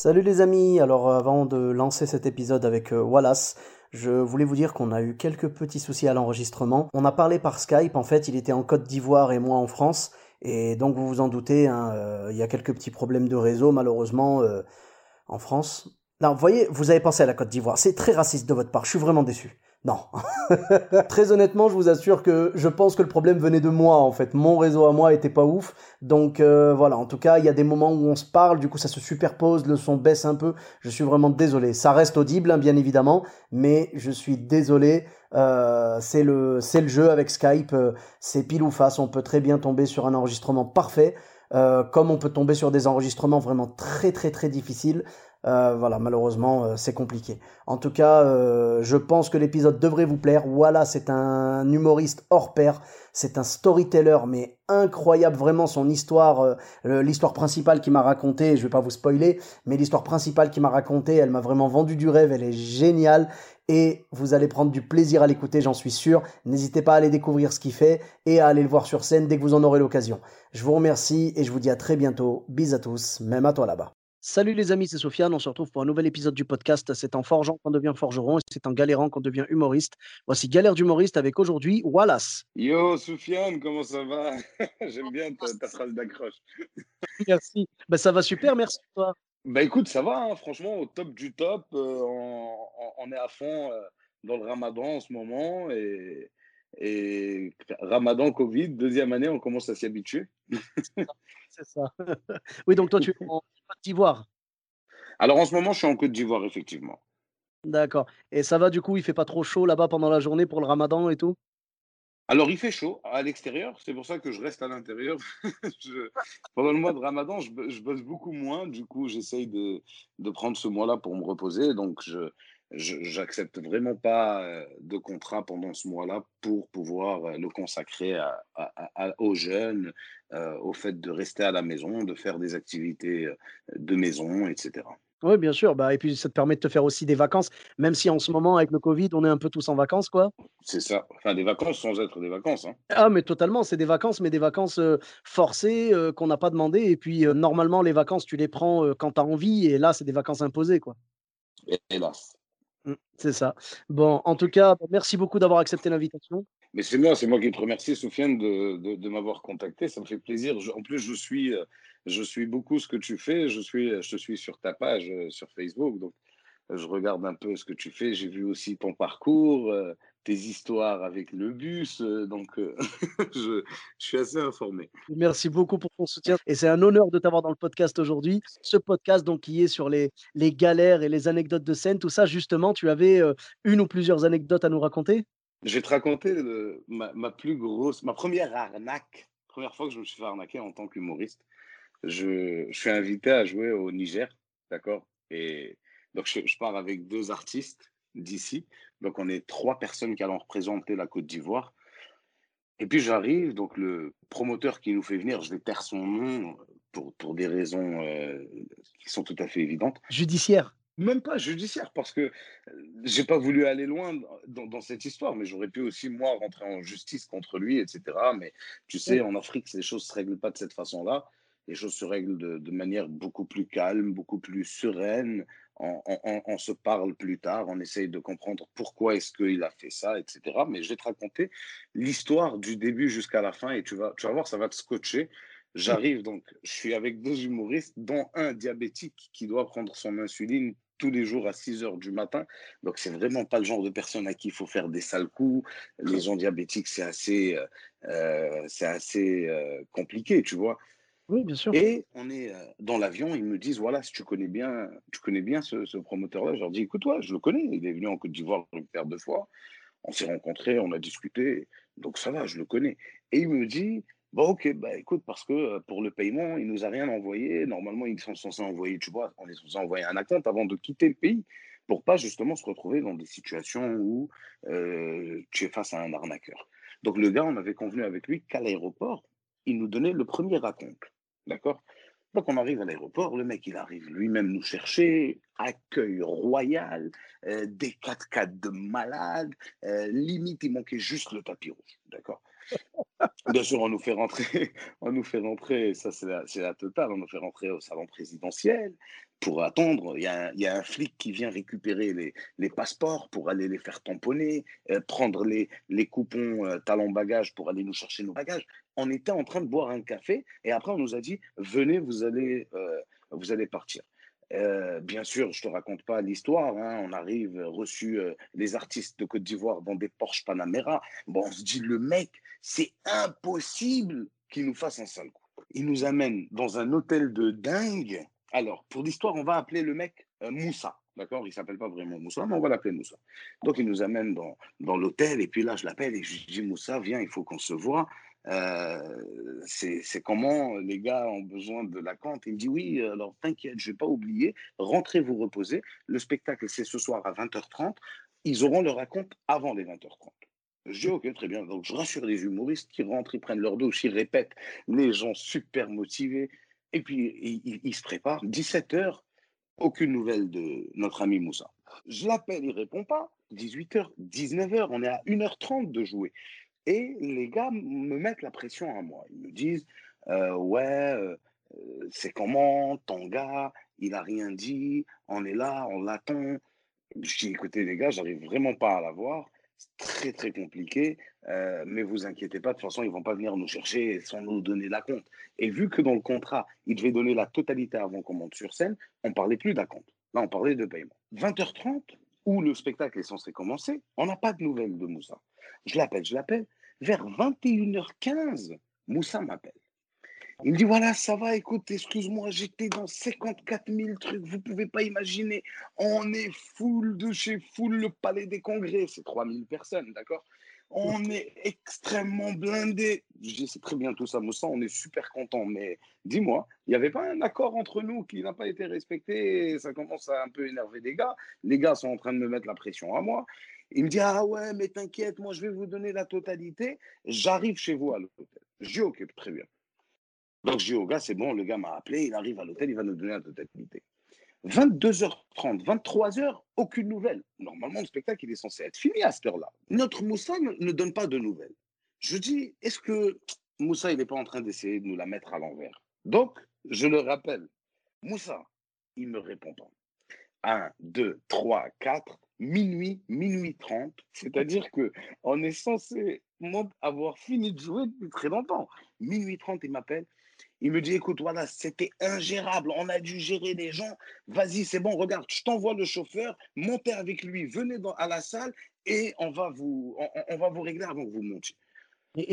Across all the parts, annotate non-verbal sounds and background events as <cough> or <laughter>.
Salut les amis, alors euh, avant de lancer cet épisode avec euh, Wallace, je voulais vous dire qu'on a eu quelques petits soucis à l'enregistrement. On a parlé par Skype, en fait il était en Côte d'Ivoire et moi en France, et donc vous vous en doutez, hein, euh, il y a quelques petits problèmes de réseau malheureusement en France. Non, vous voyez, vous avez pensé à la Côte d'Ivoire. C'est très raciste de votre part. Je suis vraiment déçu. Non. <laughs> Très honnêtement, je vous assure que je pense que le problème venait de moi en fait. Mon réseau à moi était pas ouf. Donc euh, voilà, en tout cas, il y a des moments où on se parle, du coup ça se superpose, le son baisse un peu. Je suis vraiment désolé. Ça reste audible, hein, bien évidemment, mais je suis désolé. Euh, c'est le c'est le jeu avec Skype. euh, c'est pile ou face. On peut très bien tomber sur un enregistrement parfait. comme on peut tomber sur des enregistrements vraiment très très très difficiles. Euh, voilà, malheureusement, euh, c'est compliqué. En tout cas, euh, je pense que l'épisode devrait vous plaire. Voilà, c'est un humoriste hors pair. C'est un storyteller, mais incroyable, vraiment, son histoire, l'histoire principale qu'il m'a racontée, je vais pas vous spoiler, mais l'histoire principale qu'il m'a racontée, elle m'a vraiment vendu du rêve, elle est géniale. Et vous allez prendre du plaisir à l'écouter, j'en suis sûr. N'hésitez pas à aller découvrir ce qu'il fait et à aller le voir sur scène dès que vous en aurez l'occasion. Je vous remercie et je vous dis à très bientôt. Bis à tous, même à toi là-bas. Salut les amis, c'est Sofiane. On se retrouve pour un nouvel épisode du podcast. C'est en forgeant qu'on devient forgeron et c'est en galérant qu'on devient humoriste. Voici Galère d'humoriste avec aujourd'hui Wallace. Yo, Soufiane, comment ça va? <laughs> J'aime bien ta, ta phrase d'accroche. <laughs> Merci. Ben, ça va super, merci toi. Bah écoute, ça va, hein, franchement, au top du top. euh, on est à fond euh, dans le ramadan en ce moment. Et, et ramadan, Covid, deuxième année, on commence à s'y habituer. <laughs> C'est ça. <laughs> oui, donc toi tu es en Côte d'Ivoire. Alors en ce moment, je suis en Côte d'Ivoire, effectivement. D'accord. Et ça va du coup, il fait pas trop chaud là-bas pendant la journée pour le ramadan et tout? Alors il fait chaud à l'extérieur, c'est pour ça que je reste à l'intérieur. <laughs> Je- Pendant le mois de ramadan, je, je bosse beaucoup moins. Du coup, j'essaye de, de prendre ce mois-là pour me reposer. Donc je- j'accepte vraiment pas euh, de contrat pendant ce mois-là pour pouvoir euh, le consacrer à, à- à- aux jeunes, euh, au fait de rester à la maison, de faire des activités de maison, etc. Oui, bien sûr. Bah, et puis ça te permet de te faire aussi des vacances, même si en ce moment, avec le Covid, on est un peu tous en vacances, quoi. C'est ça. Enfin, des vacances sans être des vacances. hein. Ah, mais totalement, c'est des vacances, mais des vacances euh, forcées euh, qu'on n'a pas demandé. Et puis, normalement, les vacances, tu les prends quand tu as envie. Et là, c'est des vacances imposées, quoi. Hélas. Mm, c'est ça. Bon, en tout cas, merci beaucoup d'avoir accepté l'invitation. Mais c'est moi, c'est moi qui te remercie, Soufiane, de, de, m'avoir contacté. Ça me fait plaisir. Je- en plus, je suis, euh, je suis beaucoup ce que tu fais. Je, suis, je te suis sur ta page euh, sur Facebook. Donc, euh, je regarde un peu ce que tu fais. J'ai vu aussi ton parcours, tes histoires avec le bus. euh, donc, euh, <laughs> je, je suis assez informé. Merci beaucoup pour ton soutien. Et c'est un honneur de t'avoir dans le podcast aujourd'hui. Ce podcast, donc, qui est sur les, les galères et les anecdotes de scène, tout ça, justement, tu avais euh, une ou plusieurs anecdotes à nous raconter? Je vais te raconter le- ma, ma plus grosse, ma première arnaque, première fois que je me suis fait arnaquer en tant qu'humoriste. Je, je suis invité à jouer au Niger, d'accord? Et donc, je, je pars avec deux artistes d'ici. Donc, on est trois personnes qui allons représenter la Côte d'Ivoire. Et puis, j'arrive, donc le promoteur qui nous fait venir, je vais taire son nom pour, pour des raisons euh, qui sont tout à fait évidentes. Judiciaire. Même pas judiciaire, parce que euh, j'ai pas voulu aller loin dans, dans cette histoire, mais j'aurais pu aussi, moi, rentrer en justice contre lui, etc. Mais tu sais, en Afrique, les choses se règlent pas de cette façon-là. Les choses se règlent de, de manière beaucoup plus calme, beaucoup plus sereine. On, se parle plus tard, on essaye de comprendre pourquoi est-ce qu'il a fait ça, etc. Mais je vais te raconter l'histoire du début jusqu'à la fin et tu vas, tu vas voir, ça va te scotcher. J'arrive donc, je suis avec deux humoristes, dont un diabétique qui doit prendre son insuline tous les jours à 6 heures du matin. Donc, c'est vraiment pas le genre de personne à qui il faut faire des sales coups. Les gens diabétiques, c'est assez, euh, euh, assez euh, compliqué, tu vois. Oui, bien sûr. Et on est euh, dans l'avion, ils me disent voilà, si tu connais bien, tu connais bien ce, ce promoteur-là. Je leur dis écoute, ouais, je le connais, il est venu en Côte d'Ivoire une paire de fois. On s'est rencontrés, on a discuté, donc ça va, je le connais. Et il me dit Bon, ok, bah écoute, parce que euh, pour le paiement, il nous a rien envoyé. Normalement, ils sont censés envoyer, tu vois, on est censé envoyer un acompte avant de quitter le pays pour pas justement se retrouver dans des situations où euh, tu es face à un arnaqueur. Donc le gars, on avait convenu avec lui qu'à l'aéroport, il nous donnait le premier raconte. D'accord? Donc on arrive à l'aéroport, le mec il arrive lui-même nous chercher, accueil royal, euh, des 4x4 de malade, euh, limite il manquait juste le tapis rouge, d'accord? <laughs> Bien sûr, on nous fait rentrer, <laughs> on nous fait rentrer, ça c'est la, la, totale, on nous fait rentrer au salon présidentiel pour attendre. Il y a, il y a un flic qui vient récupérer les, les, passeports pour aller les faire tamponner, euh, prendre les, les coupons talons bagages pour aller nous chercher nos bagages. On était en train de boire un café et après on nous a dit venez, vous allez, euh, vous allez partir. Euh, bien sûr, je te raconte pas l'histoire. Hein. On arrive euh, reçu euh, les artistes de Côte d'Ivoire dans des Porsche Panamera. Bon, on se dit le mec, c'est impossible qu'il nous fasse un sale coup. Il nous amène dans un hôtel de dingue. Alors, pour l'histoire, on va appeler le mec Moussa. D'accord? Il s'appelle pas vraiment Moussa, mais on va l'appeler Moussa. Donc, il nous amène dans, dans l'hôtel. Et puis là, je l'appelle et je dis Moussa, viens, il faut qu'on se voit. Euh, c'est comment les gars ont besoin de la compte. Il me dit oui, alors t'inquiète, je vais pas oublier, rentrez vous reposer. Le spectacle, c'est ce soir à 20h30. Ils auront leur raconte avant les 20h30. Je dis ok, très bien. Donc je rassure les humoristes qui rentrent, ils prennent leur douche, ils répètent, les gens super motivés. Et puis ils, se préparent. 17h, aucune nouvelle de notre ami Moussa. Je l'appelle, il répond pas. 18h, 19h, on est à 1h30 de jouer. Et les gars me mettent la pression à moi. Ils me disent euh, Ouais, euh, c'est comment ton gars Il n'a rien dit, on est là, on l'attend. Je dis Écoutez, les gars, j'arrive vraiment pas à l'avoir. C'est très, très compliqué. Euh, mais vous inquiétez pas, de toute façon, ils vont pas venir nous chercher sans nous donner la compte. Et vu que dans le contrat, ils devaient donner la totalité avant qu'on monte sur scène, on parlait plus d'acompte. Là, on parlait de paiement. 20h30, où le spectacle est censé commencer, on n'a pas de nouvelles de Moussa. Je l'appelle, je l'appelle. Vers 21h15, Moussa m'appelle. Il me dit voilà, ça va, écoute, excuse-moi, j'étais dans 54 000 trucs, vous pouvez pas imaginer. On est full de chez full le palais des congrès, c'est 3000 personnes, d'accord? On est extrêmement blindé. Je c'est très bien tout ça, Moussa, on est super content, mais dis-moi, il n'y avait pas un accord entre nous qui n'a pas été respecté et ça commence à un peu énerver les gars. Les gars sont en train de me mettre la pression à moi. Il me dit Ah ouais, mais t'inquiète, moi je vais vous donner la totalité. J'arrive chez vous à l'hôtel. Je dis Ok, très bien. Donc je dis au gars C'est bon, le gars m'a appelé, il arrive à l'hôtel, il va nous donner la totalité. 22h30, 23h, aucune nouvelle. Normalement, le spectacle, il est censé être fini à cette heure-là. Notre Moussa ne, donne pas de nouvelles. Je dis Est-ce que Moussa, il n'est pas en train d'essayer de nous la mettre à l'envers? Donc, je le rappelle Moussa, il ne me répond pas. 1, 2, 3, 4 minuit, minuit 30. C'est-à-dire que on est censé avoir fini de jouer depuis très longtemps. Minuit 30, il m'appelle. Il me dit, écoute, voilà, c'était ingérable. On a dû gérer les gens. Vas-y, c'est bon, regarde, je t'envoie le chauffeur. Montez avec lui, venez à la salle et on va vous, on va vous régler avant que vous montiez.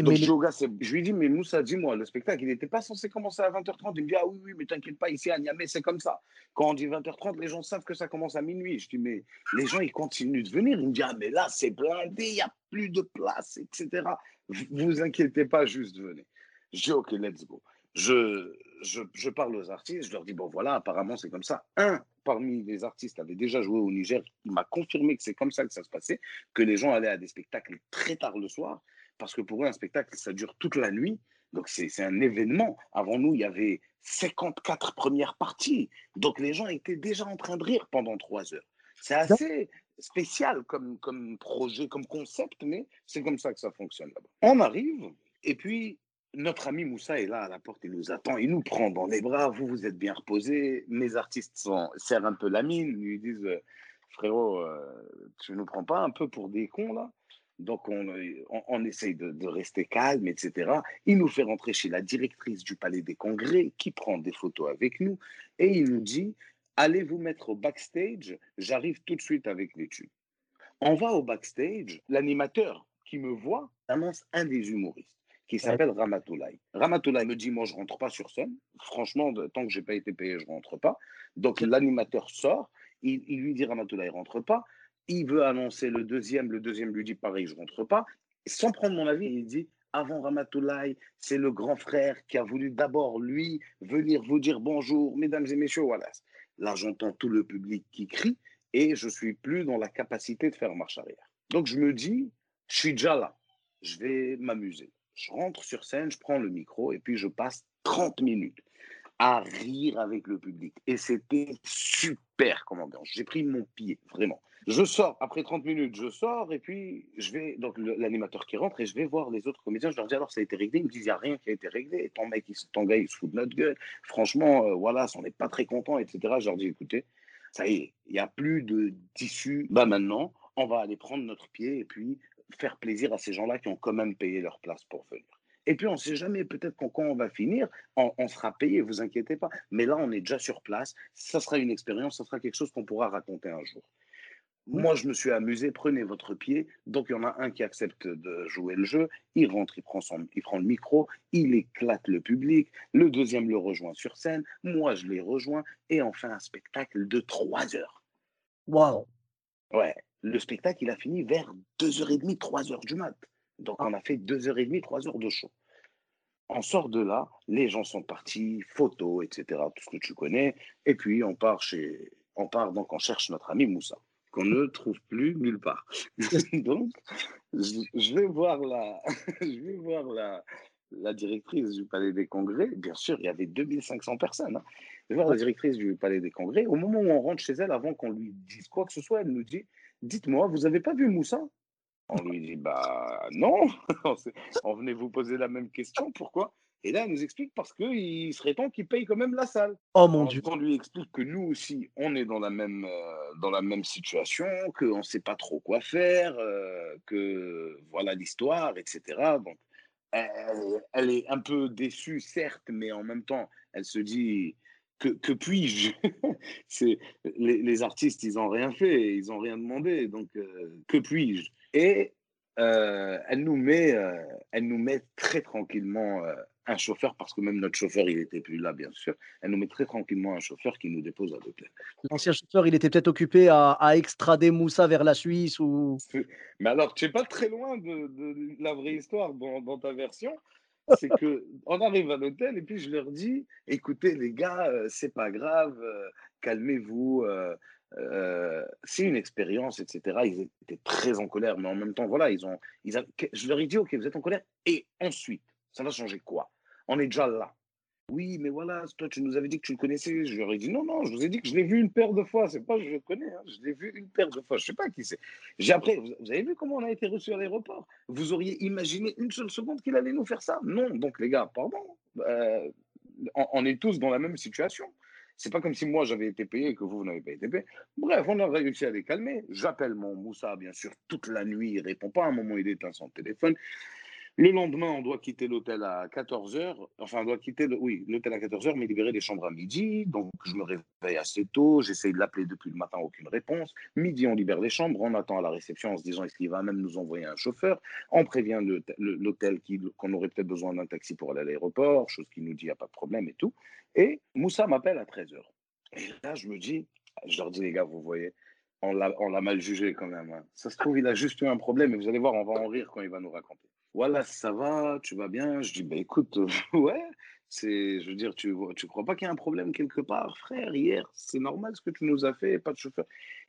Donc, je, lui dis, mais Moussa, dis-moi, le spectacle, il n'était pas censé commencer à 20h30. Il me dit, ah oui, oui, mais t'inquiète pas, ici à Niamey, c'est comme ça. Quand on dit 20h30, les gens savent que ça commence à minuit. Je dis, mais les gens, ils continuent de venir. Il me dit, ah, mais là, c'est blindé, il n'y a plus de place, etc. Vous inquiétez pas, juste venez. Je dis, ok, let's go. Je, je, je, parle aux artistes, je leur dis, bon voilà, apparemment c'est comme ça. Un parmi les artistes avait déjà joué au Niger, il m'a confirmé que c'est comme ça que ça se passait, que les gens allaient à des spectacles très tard le soir parce que pour eux, un spectacle, ça dure toute la nuit. Donc, c'est un événement. Avant nous, il y avait 54 premières parties. Donc, les gens étaient déjà en train de rire pendant trois heures. C'est assez spécial comme, comme projet, comme concept, mais c'est comme ça que ça fonctionne là-bas. On arrive, et puis notre ami Moussa est là à la porte, il nous attend, il nous prend dans les bras, vous, vous êtes bien reposés, mes artistes sont, serrent un peu la mine, ils lui disent, frérot, euh, tu ne nous prends pas un peu pour des cons là? Donc, on, on, essaye de, rester calme, etc. Il nous fait rentrer chez la directrice du Palais des Congrès qui prend des photos avec nous et il nous dit Allez vous mettre au backstage, j'arrive tout de suite avec les tubes. On va au backstage, l'animateur qui me voit annonce un des humoristes qui s'appelle Ramatoulaye. Ramatoulaye me dit Moi, je rentre pas sur scène. Franchement, tant que j'ai pas été payé, je rentre pas. Donc, l'animateur sort. Il, il, lui dit Ramatoulaye rentre pas il veut annoncer le deuxième, le deuxième lui dit pareil, je rentre pas. Sans prendre mon avis, il dit avant Ramatoulaye, c'est le grand frère qui a voulu d'abord, lui, venir vous dire bonjour, mesdames et messieurs, voilà. Là, j'entends tout le public qui crie et je suis plus dans la capacité de faire marche arrière. Donc, je me dis, je suis déjà là, je vais m'amuser. Je rentre sur scène, je prends le micro et puis je passe 30 minutes à rire avec le public. Et c'était super comme ambiance. J'ai pris mon pied, vraiment. Je sors, après 30 minutes, je sors et puis je vais, donc l'animateur qui rentre et je vais voir les autres comédiens. Je leur dis alors ça a été réglé? Ils me disent il n'y a rien qui a été réglé. Ton mec, ton gars, il se fout de notre gueule. Franchement, euh, voilà, on n'est pas très content, etc. Je leur dis écoutez, ça y est, il n'y a plus de tissu. Bah maintenant, on va aller prendre notre pied et puis faire plaisir à ces gens-là qui ont quand même payé leur place pour venir. Et puis, on ne sait jamais, peut-être quand on va finir, on, sera payé, vous inquiétez pas. Mais là, on est déjà sur place. Ça sera une expérience, ça sera quelque chose qu'on pourra raconter un jour. Moi, je me suis amusé, prenez votre pied. Donc, il y en a un qui accepte de jouer le jeu. Il rentre, il prend, son, il prend le micro, il éclate le public. Le deuxième le rejoint sur scène. Moi, je l'ai rejoint. Et on fait un spectacle de trois heures. Waouh! Ouais. Le spectacle, il a fini vers 2h30, 3h du mat. Donc, on a fait deux heures et demie, trois heures de show. On sort de là, les gens sont partis, photos, etc., tout ce que tu connais. Et puis, on part chez. On part, donc, on cherche notre ami Moussa, qu'on ne trouve plus nulle part. <laughs> donc, je vais voir la, <laughs> je vais voir la, la directrice du Palais des Congrès. Bien sûr, il y avait 2500 personnes. Hein. Je vais voir la directrice du Palais des Congrès. Au moment où on rentre chez elle, avant qu'on lui dise quoi que ce soit, elle nous dit Dites-moi, vous n'avez pas vu Moussa? On lui dit bah non, <laughs> on venait vous poser la même question, pourquoi? Et là, elle nous explique parce qu'il serait temps qu'il paye quand même la salle. Oh mon Dieu On lui explique que nous aussi, on est dans la même, euh, dans la même situation, qu'on ne sait pas trop quoi faire, euh, que voilà l'histoire, etc. Donc, elle, est un peu déçue, certes, mais en même temps, elle se dit que, que puis-je <laughs> les, les, artistes, ils n'ont rien fait, ils n'ont rien demandé, donc euh, que puis-je? Et elle, nous met, elle nous met très tranquillement un chauffeur, parce que même notre chauffeur, il n'était plus là, bien sûr. Elle nous met très tranquillement un chauffeur qui nous dépose à l'hôtel. L'ancien chauffeur, il était peut-être occupé à, à, extrader Moussa vers la Suisse ou. Mais alors, tu n'es pas très loin de, la vraie histoire dans, ta version. C'est que <laughs> on arrive à l'hôtel et puis je leur dis écoutez, les gars, c'est pas grave, calmez-vous euh, c'est une expérience, etc. Ils étaient très en colère, mais en même temps, voilà, ils ont, ils je leur ai dit, ok, vous êtes en colère, et ensuite, ça va changer quoi? On est déjà là. Oui, mais voilà, toi, tu nous avais dit que tu le connaissais. Je leur ai dit, non, non, je vous ai dit que je l'ai vu une paire de fois. C'est pas je le connais, hein. je l'ai vu une paire de fois. Je sais pas qui c'est. J'ai après, vous avez vu comment on a été reçu à l'aéroport? Vous auriez imaginé une seule seconde qu'il allait nous faire ça? Non, donc les gars, pardon. Euh, on est tous dans la même situation. C'est pas comme si moi j'avais été payé et que vous, vous n'avez pas été payé. Bref, on a réussi à les calmer. J'appelle mon Moussa, bien sûr, toute la nuit. Il répond pas. À un moment, il éteint son téléphone. Le lendemain, on doit quitter l'hôtel à 14h. Enfin, on doit quitter le, oui, l'hôtel à 14h, mais libérer les chambres à midi. Donc, je me réveille assez tôt. J'essaye de l'appeler depuis le matin, aucune réponse. Midi, on libère les chambres. On attend à la réception en se disant est-ce qu'il va même nous envoyer un chauffeur? On prévient l'hôtel qu'on aurait peut-être besoin d'un taxi pour aller à l'aéroport, chose qui nous dit il n'y a pas de problème et tout. Et Moussa m'appelle à 13h. Et là, je me dis, je leur dis les gars, vous voyez, on l'a mal jugé quand même. Hein. Ça se trouve, il a juste eu un problème et vous allez voir, on va en rire quand il va nous raconter voilà, ça va, tu vas bien. Je dis, bah écoute, euh, <laughs> ouais, c'est, je veux dire, tu tu crois pas qu'il y a un problème quelque part, frère, hier, c'est normal ce que tu nous as fait, pas de chauffeur.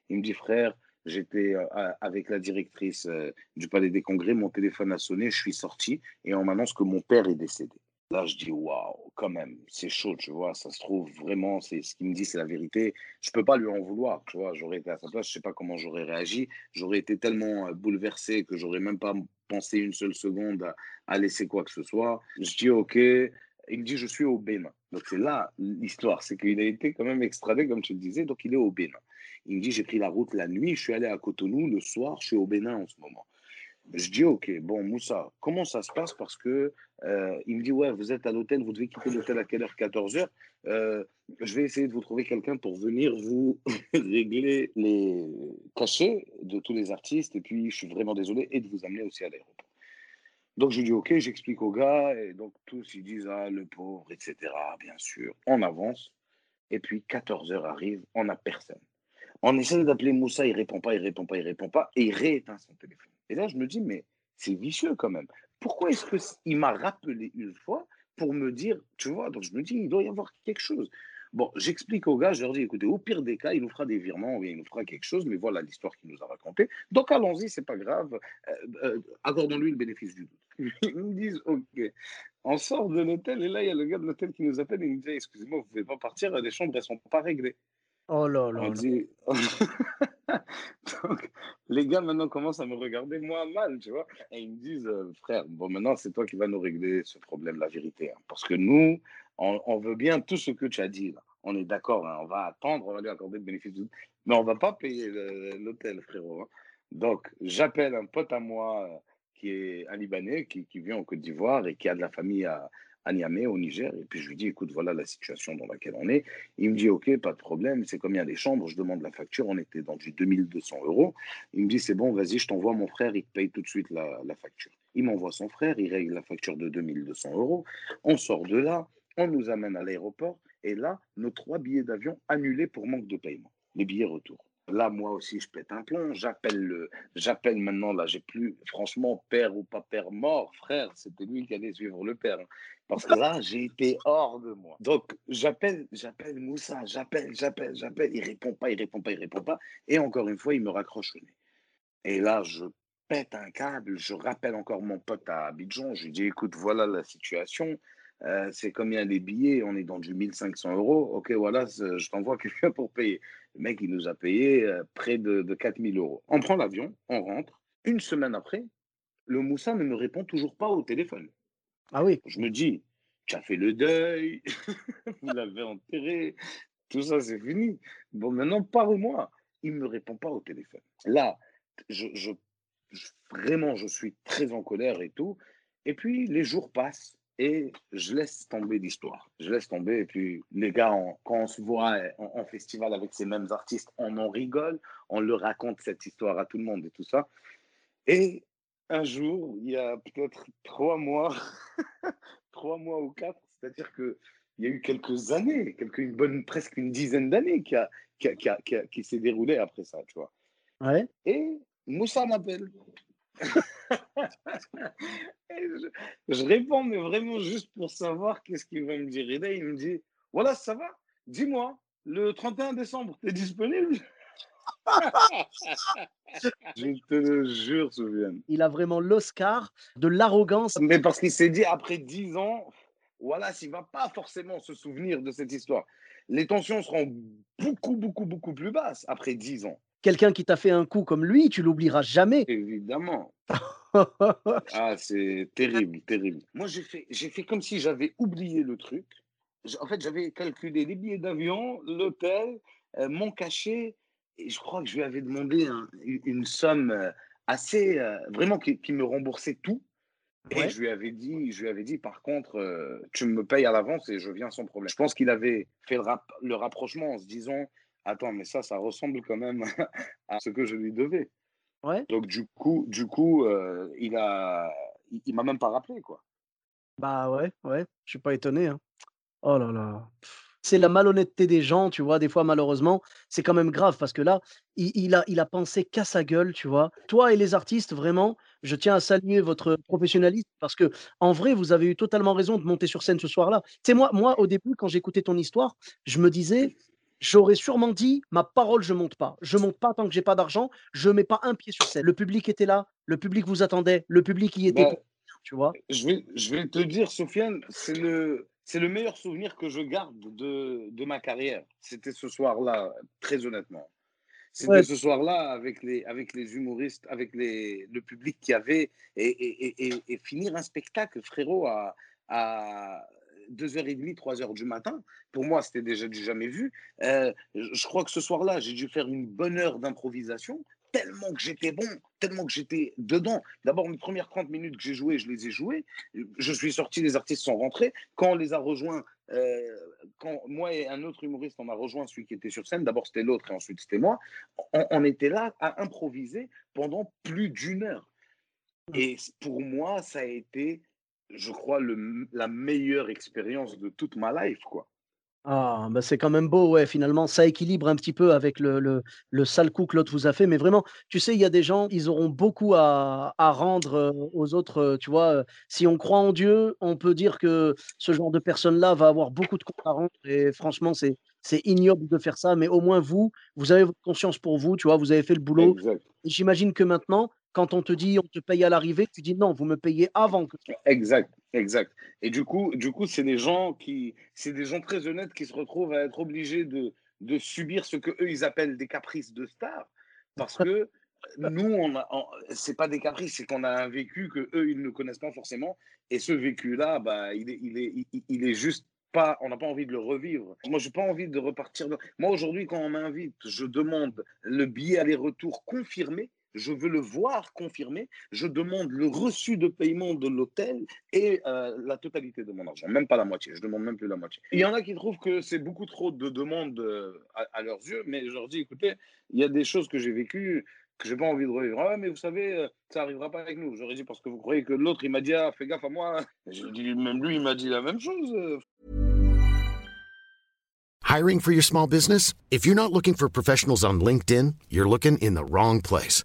Il me dit, frère, j'étais euh, avec la directrice euh, du Palais des Congrès, mon téléphone a sonné, je suis sorti et on m'annonce que mon père est décédé. Là, je dis, waouh, quand même, c'est chaud, tu vois, ça se trouve vraiment, c'est ce qu'il me dit, c'est la vérité. Je peux pas lui en vouloir, tu vois, j'aurais été à sa place, je sais pas comment j'aurais réagi. J'aurais été tellement bouleversé que j'aurais même pas penser une seule seconde à, laisser quoi que ce soit. Je dis OK. Il me dit je suis au Bénin. Donc c'est là l'histoire, c'est qu'il a été quand même extradé comme tu le disais, donc il est au Bénin. Il me dit j'ai pris la route la nuit, je suis allé à Cotonou le soir, je suis au Bénin en ce moment. Je dis ok, bon Moussa, comment ça se passe? Parce que euh, il me dit ouais, vous êtes à l'hôtel, vous devez quitter l'hôtel à quelle heure? 14 heures. Euh, je vais essayer de vous trouver quelqu'un pour venir vous <laughs> régler les cachets de tous les artistes et puis je suis vraiment désolé et de vous amener aussi à l'aéroport. Donc je dis ok, j'explique au gars et donc tous ils disent ah le pauvre etc. Bien sûr, on avance et puis 14 heures arrivent, on n'a personne. On essaie d'appeler Moussa, il répond pas, il répond pas, il répond pas et il rééteint son téléphone. Et là je me dis mais c'est vicieux quand même. pourquoi est-ce qu'il m'a rappelé une fois pour me dire, tu vois, donc je me dis, il doit y avoir quelque chose. Bon, j'explique aux gars, je leur dis, écoutez, au pire des cas, il nous fera des virements, il nous fera quelque chose, mais voilà l'histoire qu'il nous a racontée. Donc allons-y, c'est pas grave, euh, euh, accordons-lui le bénéfice du doute. <laughs> Ils me disent, ok. On sort de l'hôtel et là, il y a le gars de l'hôtel qui nous appelle et il me dit, excusez-moi, vous ne pouvez pas partir, les chambres, elles ne sont pas réglées. Oh là là. On dit... <laughs> Donc, les gars maintenant commencent à me regarder moi mal, tu vois. Et ils me disent, euh, frère, bon, maintenant c'est toi qui vas nous régler ce problème, la vérité. Hein. parce que nous, on, veut bien tout ce que tu as dit là. On est d'accord, hein, on va attendre, on va lui accorder le bénéfice mais on va pas payer l'hôtel, frérot. Hein. Donc, j'appelle un pote à moi euh, qui est un Libanais, qui, qui vient en Côte d'Ivoire et qui a de la famille à, à Niamey, au Niger. Et puis je lui dis, écoute, voilà la situation dans laquelle on est. Il me dit, OK, pas de problème, c'est combien les chambres Je demande la facture, on était dans du 2200 euros. Il me dit, c'est bon, vas-y, je t'envoie mon frère, il te paye tout de suite la, la facture. Il m'envoie son frère, il règle la facture de 2200 euros. On sort de là, on nous amène à l'aéroport. Et là, nos trois billets d'avion annulés pour manque de paiement. Les billets retour. Là, moi aussi, je pète un plomb. J'appelle le, j'appelle maintenant. Là, j'ai plus, franchement, père ou pas père mort, frère. C'était lui qui allait suivre le père. Hein. Parce que là, j'ai été hors de moi. Donc, j'appelle, j'appelle Moussa, j'appelle, j'appelle, j'appelle. Il répond pas, il répond pas, il répond pas. Et encore une fois, il me raccroche le nez. Et là, je pète un câble. Je rappelle encore mon pote à Abidjan. Je lui dis, écoute, voilà la situation. Euh, c'est combien les billets On est dans du 1500 euros. Ok, voilà, je t'envoie quelqu'un pour payer. Le mec, il nous a payé euh, près de, de 4000 euros. On prend l'avion, on rentre. Une semaine après, le Moussa ne me répond toujours pas au téléphone. Ah oui. Je me dis, tu as fait le deuil, <laughs> vous l'avez enterré, tout ça c'est fini. Bon, maintenant, parle-moi. Il ne me répond pas au téléphone. Là, je, vraiment, je suis très en colère et tout. Et puis, les jours passent et je laisse tomber l'histoire. Je laisse tomber. Et puis, les gars, quand on se voit en, festival avec ces mêmes artistes, on en rigole, on leur raconte cette histoire à tout le monde et tout ça. Et un jour, il y a peut-être trois mois, <laughs> trois mois ou quatre, c'est-à-dire que il y a eu quelques années, quelques, une bonne, presque une dizaine d'années qui, a, qui, a, qui, qui s'est déroulé après ça, tu vois. Ouais. Et Moussa m'appelle. Je, réponds, mais vraiment juste pour savoir qu'est-ce qu'il va me dire. Et là, il me dit, voilà, ça va, dis-moi, le 31 décembre, tu es disponible? <laughs> Je te le jure, Souvienne. Il a vraiment l'Oscar de l'arrogance. Mais parce qu'il s'est dit, après dix ans, voilà, s'il ne va pas forcément se souvenir de cette histoire. Les tensions seront beaucoup, beaucoup, beaucoup plus basses après dix ans quelqu'un qui t'a fait un coup comme lui, tu l'oublieras jamais. Évidemment. <laughs> ah, c'est terrible, terrible. Moi, j'ai fait, j'ai fait comme si j'avais oublié le truc. En fait, j'avais calculé les billets d'avion, l'hôtel, euh, mon cachet, et je crois que je lui avais demandé une somme euh, assez, euh, vraiment, qui, me remboursait tout. Et je lui avais dit, je lui avais dit, par contre, tu me payes à l'avance et je viens sans problème. Je pense qu'il avait fait le, le rapprochement en se disant, attends, mais ça, ça ressemble quand même <laughs> à ce que je lui devais. Ouais. Donc, du coup, du coup euh, il a, il, m'a même pas rappelé, quoi. Bah ouais, ouais, je suis pas étonné. Hein. Oh là là. C'est la malhonnêteté des gens, tu vois. Des fois, malheureusement, c'est quand même grave parce que là, il, a, il a pensé qu'à sa gueule, tu vois. Toi et les artistes, vraiment, je tiens à saluer votre professionnalisme parce que, en vrai, vous avez eu totalement raison de monter sur scène ce soir-là. C'est moi, moi, au début, quand j'écoutais ton histoire, je me disais, j'aurais sûrement dit ma parole, je monte pas. Je monte pas tant que j'ai pas d'argent. Je mets pas un pied sur scène. Le public était là, le public vous attendait, le public y était. Bah, tu vois. Je vais, je vais te dire, Sofiane, c'est le, c'est le meilleur souvenir que je garde de, de ma carrière. C'était ce soir-là, très honnêtement. C'était ce soir-là avec les, avec les humoristes, avec les, le public qui avait, et, et, et, et finir un spectacle, frérot, à, à 2h30, 3h du matin. Pour moi, c'était déjà du jamais vu. Euh, je crois que ce soir-là, j'ai dû faire une bonne heure d'improvisation, tellement que j'étais bon, tellement que j'étais dedans. D'abord, mes premières 30 minutes que j'ai jouées, je les ai jouées. Je suis sorti, les artistes sont rentrés. Quand on les a rejoints, euh, quand moi et un autre humoriste, on a rejoint celui qui était sur scène, d'abord c'était l'autre et ensuite c'était moi, on, était là à improviser pendant plus d'une heure. Et pour moi, ça a été je crois, le, la meilleure expérience de toute ma life, quoi. Ah, bah, c'est quand même beau, ouais, finalement, ça équilibre un petit peu avec le le le sale coup que l'autre vous a fait, mais vraiment, tu sais, il y a des gens, ils auront beaucoup à à rendre, heu, aux autres, heu, tu vois? Heu, si on croit en Dieu, on peut dire que ce genre de personne-là va avoir beaucoup de comptes à rendre et franchement, c'est c'est ignoble de faire ça, mais au moins vous, vous avez votre conscience pour vous, tu vois? Vous avez fait le boulot j'imagine que maintenant, quand on te dit: «On te paye à l'arrivée», tu dis: «Non, vous me payez avant que» Exact, exact. Et du coup, du coup, c'est des gens qui, c'est des gens très honnêtes qui se retrouvent à être obligés de, de subir ce que eux ils appellent des caprices de stars, parce que nous, on on- c'est pas des caprices, c'est qu'on a un vécu que eux ils ne connaissent pas forcément, et ce vécu-là, bah, il est, il est, il, est juste pas, on n'a pas envie de le revivre. Moi, j'ai pas envie de repartir. Moi, aujourd'hui, quand on m'invite, je demande le billet aller-retour confirmé. Je veux le voir confirmé. Je demande le reçu de paiement de l'hôtel et euh, la totalité de mon argent, même pas la moitié. Je demande même plus la moitié. Il y en a qui trouvent que c'est beaucoup trop de demandes euh, à, leurs yeux, mais je leur dis, écoutez, il y a des choses que j'ai vécues que j'ai pas envie de revivre. Ah, mais vous savez, euh, ça arrivera pas avec nous. J'aurais dit parce que vous croyez que l'autre, il m'a dit, ah, fais gaffe à moi. J'ai dit, même lui, il m'a dit la même chose. Hiring for your small business? If you're not looking for professionals on LinkedIn, you're looking in the wrong place.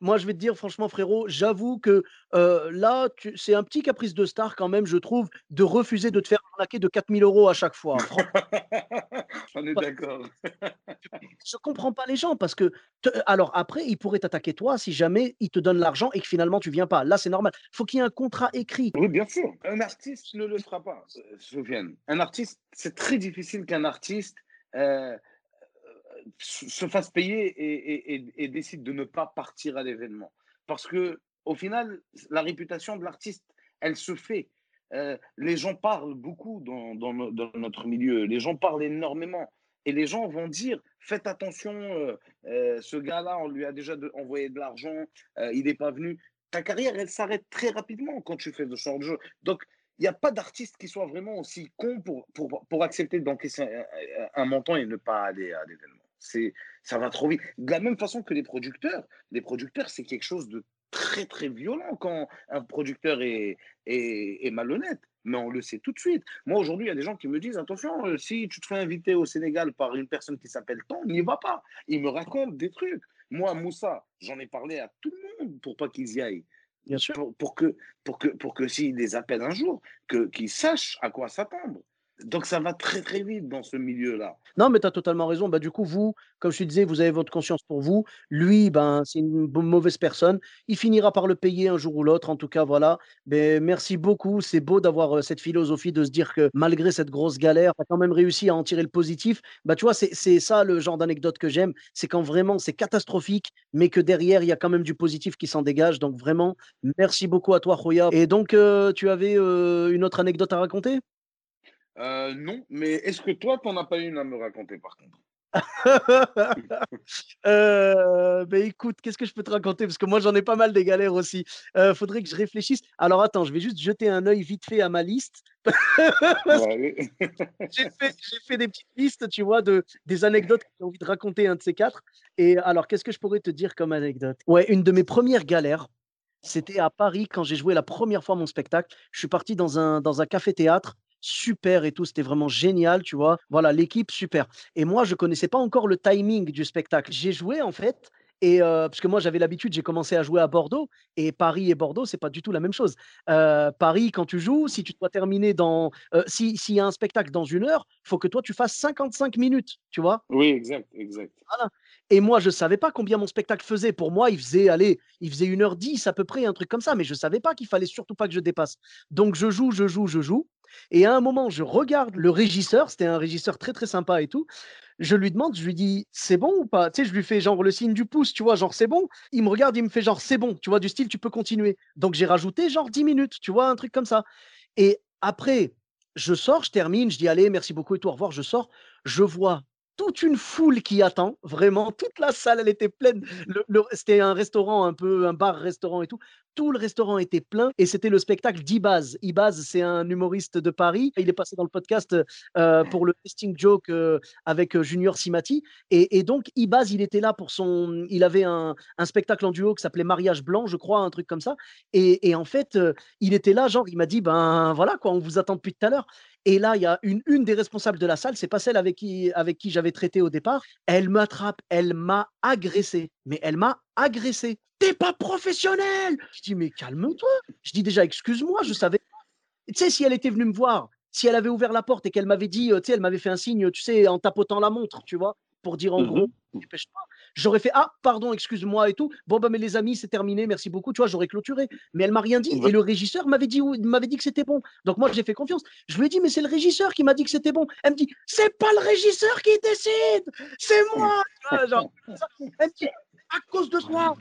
Moi, je vais te dire franchement, frérot, j'avoue que, là, tu c'est un petit caprice de star quand même, je trouve, de refuser de te faire arnaquer de 4 000 € à chaque fois. Fran <laughs> On est d'accord. <laughs> je comprends pas les gens parce que te alors après, ils pourraient t'attaquer toi si jamais ils te donnent l'argent et que finalement tu viens pas. Là, c'est normal. Faut qu'il y ait un contrat écrit. Oui, bien sûr. Un artiste ne le fera pas, euh, Sofiane. Un artiste, c'est très difficile qu'un artiste euh, se se fasse payer et, décide de ne pas partir à l'événement. Parce que, au final, la réputation de l'artiste, elle se fait. Euh, les gens parlent beaucoup dans, dans no- dans notre milieu. Les gens parlent énormément. Et les gens vont dire, faites attention, euh, euh, ce gars-là, on lui a déjà de- envoyé de l'argent, il n'est pas venu. Ta carrière, elle s'arrête très rapidement quand tu fais ce genre de jeu. Donc, il n'y a pas d'artiste qui soit vraiment aussi con pour, accepter d'encaisser un montant et ne pas aller à l'événement. C'est, ça va trop vite. De la même façon que les producteurs. Les producteurs, c'est quelque chose de très, très violent quand un producteur est, est, est malhonnête. Mais on le sait tout de suite. Moi, aujourd'hui, il y a des gens qui me disent attention, euh, si tu te fais inviter au Sénégal par une personne qui s'appelle Tom, n'y va pas. Il me raconte des trucs. Moi, Moussa, j'en ai parlé à tout le monde pour pas qu'ils y aillent. Bien sûr. Pour, pour que, pour que, pour que s'ils les appellent un jour, que, qu'ils sachent à quoi s'attendre. Donc, ça va très, très vite dans ce milieu-là. Non, mais tu as totalement raison. Bah, du coup, vous, comme je te disais, vous avez votre conscience pour vous. Lui, ben, c'est une mauvaise personne. Il finira par le payer un jour ou l'autre. En tout cas, voilà. Beh, merci beaucoup. C'est beau d'avoir, heu, cette philosophie de se dire que malgré cette grosse galère, tu as quand même réussi à en tirer le positif. Bah, tu vois, c'est ça le genre d'anecdote que j'aime. C'est quand vraiment c'est catastrophique, mais que derrière, il y a quand même du positif qui s'en dégage. Donc vraiment, merci beaucoup à toi, Khoya. Et donc, heu, tu avais, heu, une autre anecdote à raconter? Euh, non, mais est-ce que toi, tu n'en as pas une à me raconter par contre? <laughs> Heu, beh, écoute, qu'est-ce que je peux te raconter? Parce que moi, j'en ai pas mal des galères aussi. Heu, faudrait que je réfléchisse. Alors attends, je vais juste jeter un œil vite fait à ma liste. <laughs> <laughs> J'ai fait fait des petites listes, tu vois, de des anecdotes que j'ai envie de raconter, un de ces 4. Et alors, qu'est-ce que je pourrais te dire comme anecdote? Ouais, une de mes premières galères, c'était à Paris quand j'ai joué la première fois mon spectacle. Je suis parti dans un dans un café-théâtre, super et tout, c'était vraiment génial, tu vois? Voilà, l'équipe super. Et moi, je connaissais pas encore le timing du spectacle. J'ai joué en fait et heu, parce que moi j'avais l'habitude, j'ai commencé à jouer à Bordeaux et Paris et Bordeaux, c'est pas du tout la même chose. Heu, Paris, quand tu joues, si tu dois terminer dans, heu, si s'il y a un spectacle dans une heure, faut que toi tu fasses 55 minutes, tu vois? Oui, exact, exact. Voilà. Et moi, je savais pas combien mon spectacle faisait. Pour moi, il faisait, allez, il faisait 1 heure 10 à peu près, un truc comme ça, mais je savais pas qu'il fallait surtout pas que je dépasse. Donc je joue, je joue, je joue et à un moment, je regarde le régisseur, c'était un régisseur très, très sympa et tout. Je lui demande, je lui dis: «C'est bon ou pas?» tu sais, je lui fais genre le signe du pouce, tu vois? Genre: «C'est bon?» il me regarde, il me fait genre: «C'est bon», tu vois? Du style: «Tu peux continuer». Donc j'ai rajouté genre 10 minutes, tu vois? Un truc comme ça et après, je sors, je termine, je dis: «Allez, merci beaucoup et tout, au revoir», je sors, je vois toute une foule qui attend, vraiment, toute la salle, elle était pleine. C'était un restaurant, un peu un bar-restaurant et tout. Tout le restaurant était plein et c'était le spectacle d'Ibaz. Ibaz, c'est un humoriste de Paris. Il est passé dans le podcast euh, pour le testing joke euh, avec euh, Junior Simati. Et, donc, Ibaz, il était là pour son. Il avait un, spectacle en duo qui s'appelait Mariage Blanc, je crois, un truc comme ça. Et, et en fait, il était là, genre, il m'a dit Ben voilà, quoi, on vous attend depuis tout à l'heure. Et là, il y a une, une des responsables de la salle, c'est pas celle avec qui, avec qui j'avais traité au départ. Elle m'attrape, elle m'a agressé. Mais elle m'a agressé. T'es pas professionnel Je dis, mais calme-toi. Je dis déjà, excuse-moi, je savais. Tu sais, si elle était venue me voir, si elle avait ouvert la porte et qu'elle m'avait dit, tu sais, elle m'avait fait un signe, tu sais, en tapotant la montre, tu vois, pour dire en mmh gros, dépêche-toi. J'aurais fait Ah, pardon, excuse-moi et tout. Bon, bah, mais les amis, c'est terminé, merci beaucoup. Tu vois, j'aurais clôturé. Mais elle m'a rien dit. Et le régisseur m'avait dit, m'avait dit que c'était bon. Donc, moi, j'ai fait confiance. Je lui ai dit Mais c'est le régisseur qui m'a dit que c'était bon. Elle me dit C'est pas le régisseur qui décide, c'est moi. Genre, <laughs> elle me dit À cause de toi,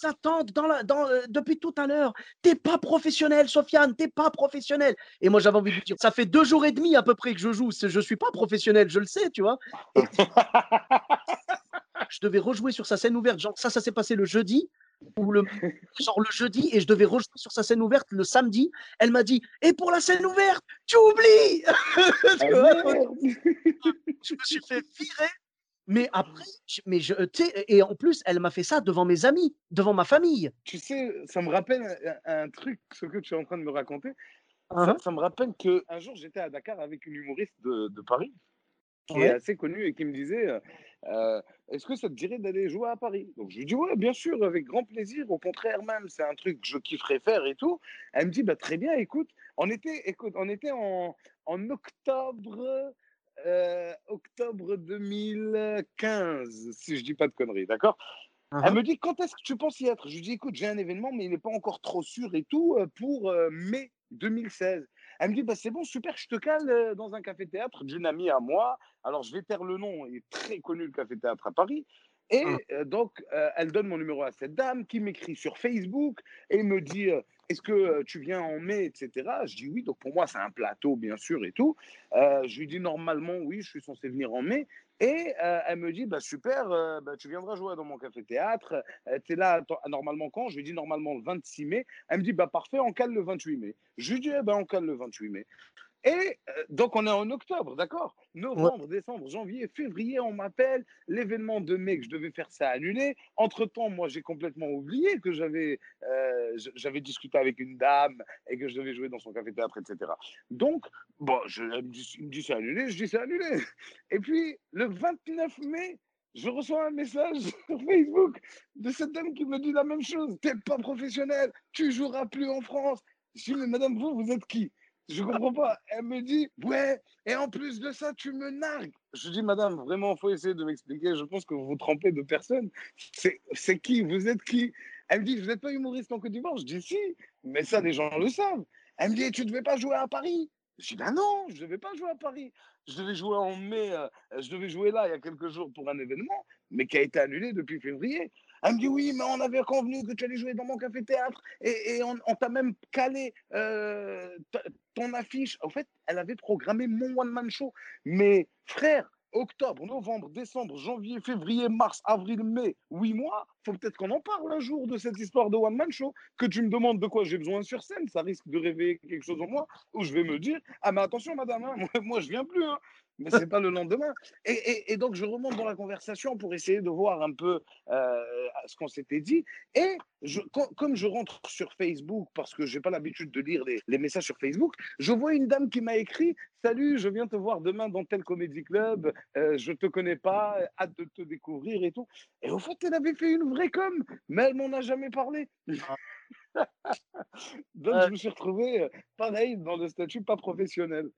ça tente dans la, dans, euh, depuis tout à l'heure. T'es pas professionnel, Sofiane, t'es pas professionnel. Et moi, j'avais envie de dire, ça fait deux jours et demi à peu près que je joue. Je suis pas professionnel, je le sais, tu vois. <laughs> je devais rejouer sur sa scène ouverte. Genre, ça, ça s'est passé le jeudi, ou le, <laughs> genre le jeudi, et je devais rejouer sur sa scène ouverte le samedi. Elle m'a dit, et pour la scène ouverte, tu oublies <laughs> ah, Je me suis fait virer. Mais après, mais je, et en plus, elle m'a fait ça devant mes amis, devant ma famille. Tu sais, ça me rappelle un, truc, ce que tu es en train de me raconter. Uh-huh. ça, me rappelle qu'un jour, j'étais à Dakar avec une humoriste de Paris qui est assez connu et qui me disait euh, euh, Est-ce que ça te dirait d'aller jouer à Paris? Donc je lui dis Ouais, bien sûr, avec grand plaisir. Au contraire, même, c'est un truc que je kifferais faire et tout. Elle me dit bah, Très bien, écoute, on était, écoute, on était en, en octobre. Euh, octobre 2015, si je dis pas de conneries, d'accord? Elle uh-huh. me dit quand est-ce que tu penses y être? Je lui dis écoute, j'ai un événement, mais il n'est pas encore trop sûr et tout pour mai 2016. Elle me dit, bah, c'est bon, super, je te cale euh, dans un café-théâtre d'une amie à moi. Alors, je vais taire le nom, il est très connu le café-théâtre à Paris. Et ah. euh, donc, euh, elle donne mon numéro à cette dame qui m'écrit sur Facebook et me dit Est-ce que tu viens en mai, etc. Je dis oui, donc pour moi, c'est un plateau, bien sûr, et tout. je lui dis normalement, oui, je suis censé venir en mai. Et euh, elle me dit, bah, super, euh, bah, tu viendras jouer dans mon café-théâtre. Euh, tu es là normalement quand? Je lui dis normalement le 26 mai. Elle me dit, bah, parfait, on cale le 28 mai. Je lui dis, eh ben, on cale le 28 mai. Et euh, donc, on est en octobre, d'accord? Novembre, décembre, janvier, février, on m'appelle. L'événement de mai que je devais faire, ça annulé. Entre-temps, moi, j'ai complètement oublié que j'avais euh, j'avais discuté avec une dame et que je devais jouer dans son café-théâtre, etc. Donc, bon, je, il me dit c'est annulé, je dis c'est annulé. Et puis, le 29 mai, je reçois un message <laughs> sur Facebook de cette dame qui me dit la même chose. T'es pas professionnel, tu joueras plus en France. Je dis, mais madame, vous, vous êtes qui? Je comprends pas. Elle me dit, ouais, et en plus de ça, tu me nargues. Je dis, madame, vraiment, il faut essayer de m'expliquer. Je pense que vous vous trompez de personne. C'est qui? Vous êtes qui? Elle me dit, vous n'êtes pas humoriste en Côte d'Ivoire? Je dis, si, mais ça, les gens le savent. Elle me dit, tu ne devais pas jouer à Paris? Je dis, ben non, je ne devais pas jouer à Paris. Je devais jouer en mai, euh, je devais jouer là il y a quelques jours pour un événement, mais qui a été annulé depuis février. Elle me dit oui, mais on avait convenu que tu allais jouer dans mon café-théâtre et, on, t'a même calé euh, ton affiche. En fait, elle avait programmé mon one-man show. Mais frère, octobre, novembre, décembre, janvier, février, mars, avril, mai, huit mois, faut peut-être qu'on en parle un jour de cette histoire de One Man Show, que tu me demandes de quoi j'ai besoin sur scène, ça risque de réveiller quelque chose en moi, où je vais me dire, ah mais attention madame, hein, <laughs> moi, moi, je viens plus, hein mais c'est pas le lendemain. Et, et, donc, je remonte dans la conversation pour essayer de voir un peu euh, ce qu'on s'était dit. Et je, comme je rentre sur Facebook, parce que je n'ai pas l'habitude de lire les, les, messages sur Facebook, je vois une dame qui m'a écrit Salut, je viens te voir demain dans tel comédie club, euh, je ne te connais pas, hâte de te découvrir et tout. Et au fait, elle avait fait une vraie com, mais elle m'en a jamais parlé. Ah. <laughs> donc, je me suis retrouvé, euh, pareil, dans le statut pas professionnel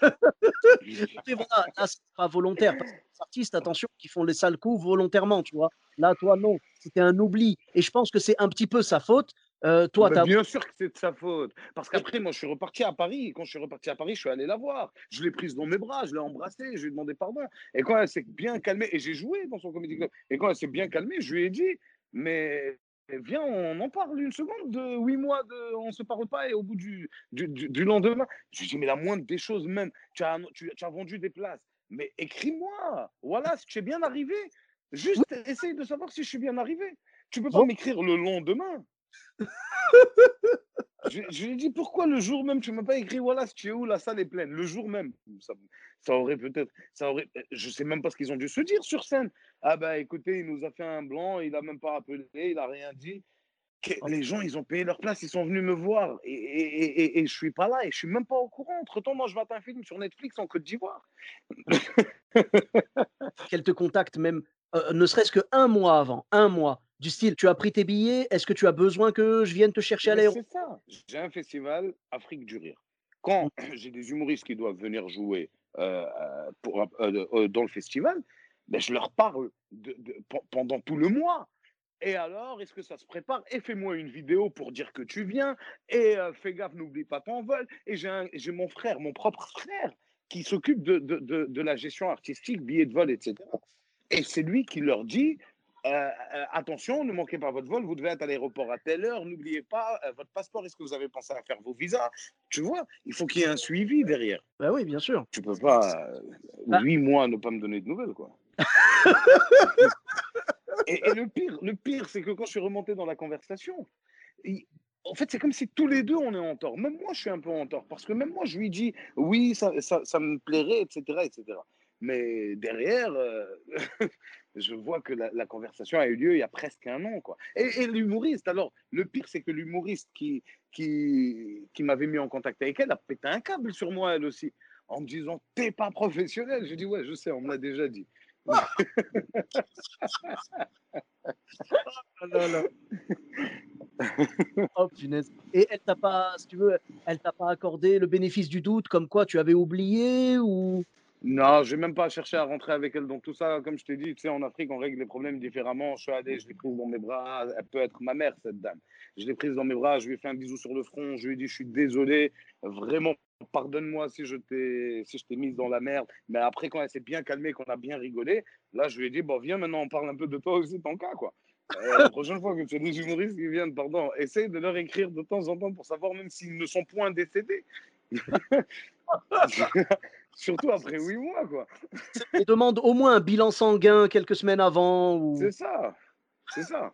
<laughs> voilà, là, c'est pas volontaire. Parce que les artistes, attention, qui font les sales coups volontairement, tu vois. Là, toi, non. C'était un oubli. Et je pense que c'est un petit peu sa faute. Euh, toi, bien sûr que c'est de sa faute. Parce qu'après, moi, je suis reparti à Paris. Et quand je suis reparti à Paris, je suis allé la voir. Je l'ai prise dans mes bras, je l'ai embrassée, je lui ai demandé pardon. Et quand elle s'est bien calmée, et j'ai joué dans son comédie club, et quand elle s'est bien calmée, je lui ai dit, mais viens, on en parle une seconde, de huit mois, de, on ne se parle pas, et au bout du, du, du, lendemain, je lui dis, mais la moindre des choses même, tu as, tu, as vendu des places, mais écris-moi. Voilà, si tu es bien arrivé. Juste essaye de savoir si je suis bien arrivé. Tu peux pas m'écrire le lendemain. <laughs> je, je, lui ai dit pourquoi le jour même tu m'as pas écrit voilà si tu es où? La salle est pleine le jour même ça, ça aurait peut-être ça aurait je sais même pas ce qu'ils ont dû se dire sur scène. Ah bah écoutez il nous a fait un blanc il a même pas appelé il a rien dit. Les gens ils ont payé leur place ils sont venus me voir et, et, et, et je suis pas là et je suis même pas au courant. Entre temps moi je vois un film sur Netflix en Côte d'Ivoire. <laughs> Qu'elle te contacte même euh, ne serait-ce que un mois avant un mois du style, tu as pris tes billets, est-ce que tu as besoin que je vienne te chercher à l'aéroport? C'est ça. J'ai un festival Afrique du Rire. Quand <clears throat> j'ai des humoristes qui doivent venir jouer euh, pour, euh, euh, dans le festival, ben, je leur parle pendant tout le mois. Et alors, est-ce que ça se prépare? Et fais-moi une vidéo pour dire que tu viens. Et euh, fais gaffe, n'oublie pas ton vol. Et j'ai mon frère, mon propre frère, qui s'occupe de, la gestion artistique, billets de vol, etc. Et c'est lui qui leur dit euh, euh, attention, ne manquez pas votre vol, vous devez être à l'aéroport à telle heure, n'oubliez pas euh, votre passeport, est-ce que vous avez pensé à faire vos visas? Tu vois, il faut qu'il y ait un suivi derrière. Bah oui, bien sûr. Tu peux pas, bah huit mois, ne pas me donner de nouvelles, quoi. <laughs> et, et, le pire, le pire c'est que quand je suis remonté dans la conversation, il, en fait, c'est comme si tous les deux, on est en tort. Même moi, je suis un peu en tort, parce que même moi, je lui dis, oui, ça, ça, ça me plairait, etc., etc. Mais derrière, euh, <laughs> je vois que la, conversation a eu lieu il y a presque un an. Quoi. Et, l'humoriste, alors, le pire, c'est que l'humoriste qui, qui, qui m'avait mis en contact avec elle a pété un câble sur moi, elle aussi, en me disant T'es pas professionnel. Je dis Ouais, je sais, on me l'a déjà dit. <laughs> oh, oh punaise. Et elle t'a pas, tu veux, elle t'a pas accordé le bénéfice du doute, comme quoi tu avais oublié ou? Non, je n'ai même pas cherché à rentrer avec elle. Donc tout ça, comme je t'ai dit, tu sais, en Afrique, on règle les problèmes différemment. Je suis allé, je l'ai prise dans mes bras. Elle peut être ma mère, cette dame. Je l'ai prise dans mes bras, je lui ai fait un bisou sur le front. Je lui ai dit, je suis désolé. Vraiment, pardonne-moi si je t'ai si mise dans la merde. Mais après, quand elle s'est bien calmée, qu'on a bien rigolé, là, je lui ai dit, bon, viens maintenant, on parle un peu de toi aussi, ton quoi. Euh, la prochaine fois que tu as des humoristes qui viennent, pardon, essaye de leur écrire de temps en temps pour savoir même s'ils ne sont point décédés. <laughs> Surtout après huit mois, quoi. On demande au moins un bilan sanguin quelques semaines avant. Ou... C'est ça, c'est ça.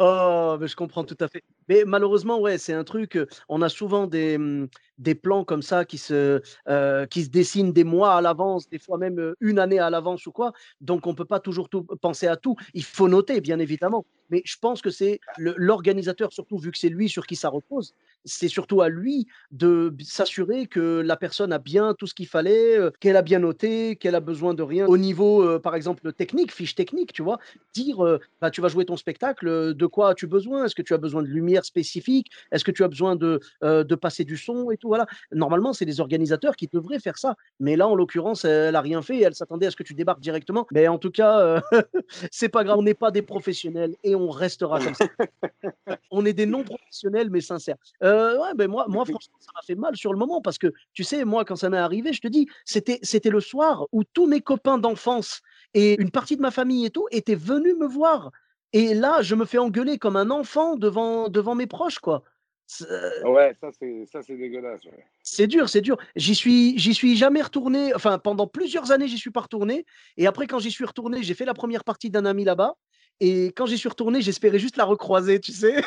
Oh, mais je comprends tout à fait. Mais malheureusement, ouais, c'est un truc. On a souvent des, mmh, des plans comme ça qui se, euh, qui se dessinent des mois à l'avance, des fois même une année à l'avance ou quoi. Donc, on ne peut pas toujours tout, penser à tout. Il faut noter, bien évidemment. Mais je pense que c'est l'organisateur, surtout vu que c'est lui sur qui ça repose, c'est surtout à lui de s'assurer que la personne a bien tout ce qu'il fallait, qu'elle a bien noté, qu'elle a besoin de rien au niveau, par exemple, technique, fiche technique, tu vois. Dire, bah, tu vas jouer ton spectacle, de quoi as-tu besoin? Est-ce que tu as besoin de lumière spécifique? Est-ce que tu as besoin de, de passer du son et tout? Voilà. Normalement, c'est les organisateurs qui devraient faire ça. Mais là, en l'occurrence, elle a rien fait et elle s'attendait à ce que tu débarques directement. Mais en tout cas, <laughs> c'est pas grave, on n'est pas des professionnels et on restera comme ça. <laughs> on est des non-professionnels mais sincères. Euh, ouais, ben moi, moi, franchement, ça m'a fait mal sur le moment parce que, tu sais, moi, quand ça m'est arrivé, je te dis, c'était, c'était le soir où tous mes copains d'enfance et une partie de ma famille et tout étaient venus me voir. Et là, je me fais engueuler comme un enfant devant, devant mes proches, quoi. Ouais, ça c'est ça c'est dégueulasse. Ouais. C'est dur, c'est dur. J'y suis j'y suis jamais retourné. Enfin, pendant plusieurs années, j'y suis pas retourné. Et après, quand j'y suis retourné, j'ai fait la première partie d'un ami là-bas. Et quand j'y suis retourné, j'espérais juste la recroiser, tu sais.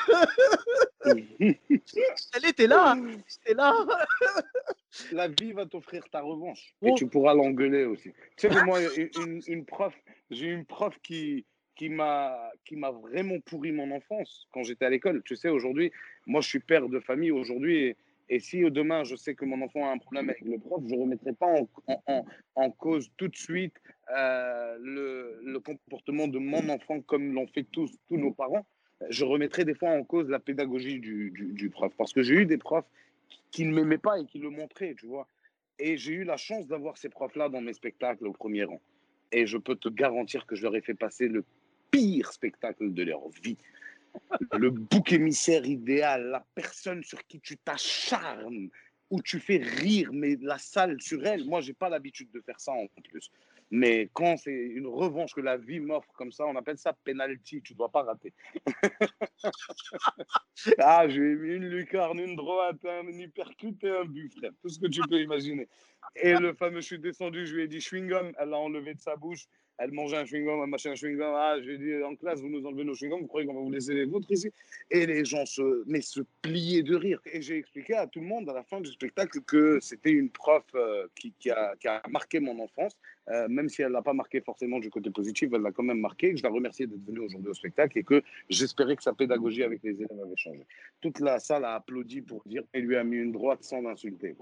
<laughs> Elle était là, était là. <laughs> la vie va t'offrir ta revanche et oh. tu pourras l'engueuler aussi. Tu sais que moi, une, une prof, j'ai une prof qui qui m'a qui m'a vraiment pourri mon enfance quand j'étais à l'école. Tu sais, aujourd'hui, moi, je suis père de famille aujourd'hui et, si demain je sais que mon enfant a un problème avec le prof, je ne remettrai pas en, en, en, cause tout de suite euh, le, le, comportement de mon enfant comme l'ont fait tous, tous nos parents. Je remettrai des fois en cause la pédagogie du, du prof parce que j'ai eu des profs qui ne m'aimaient pas et qui le montraient, tu vois. Et j'ai eu la chance d'avoir ces profs-là dans mes spectacles au premier rang. Et je peux te garantir que je leur ai fait passer le pire spectacle de leur vie. Le bouc émissaire idéal, la personne sur qui tu t'acharnes, où tu fais rire, mais la salle sur elle. Moi, j'ai pas l'habitude de faire ça en plus. Mais quand c'est une revanche que la vie m'offre comme ça, on appelle ça penalty. Tu dois pas rater. <laughs> ah, j'ai mis une lucarne, une droite, un hypercute et un but, frère. Tout ce que tu peux imaginer. Et le fameux, je suis descendu, je lui ai dit chewing-gum. Elle l'a enlevé de sa bouche elle mangeait un chewing-gum, un machin chewing-gum. Ah, j'ai dit en classe, vous nous enlevez nos chewing-gums, vous croyez qu'on va vous laisser les vôtres ici? Et les gens se, mais se pliaient de rire. Et j'ai expliqué à tout le monde à la fin du spectacle que c'était une prof euh, qui, qui, a, qui, a, marqué mon enfance. Euh, même si elle ne l'a pas marqué forcément du côté positif, elle l'a quand même marqué. Je la remercie d'être venue aujourd'hui au spectacle et que j'espérais que sa pédagogie avec les élèves avait changé. Toute la salle a applaudi pour dire qu'elle lui a mis une droite sans l'insulter.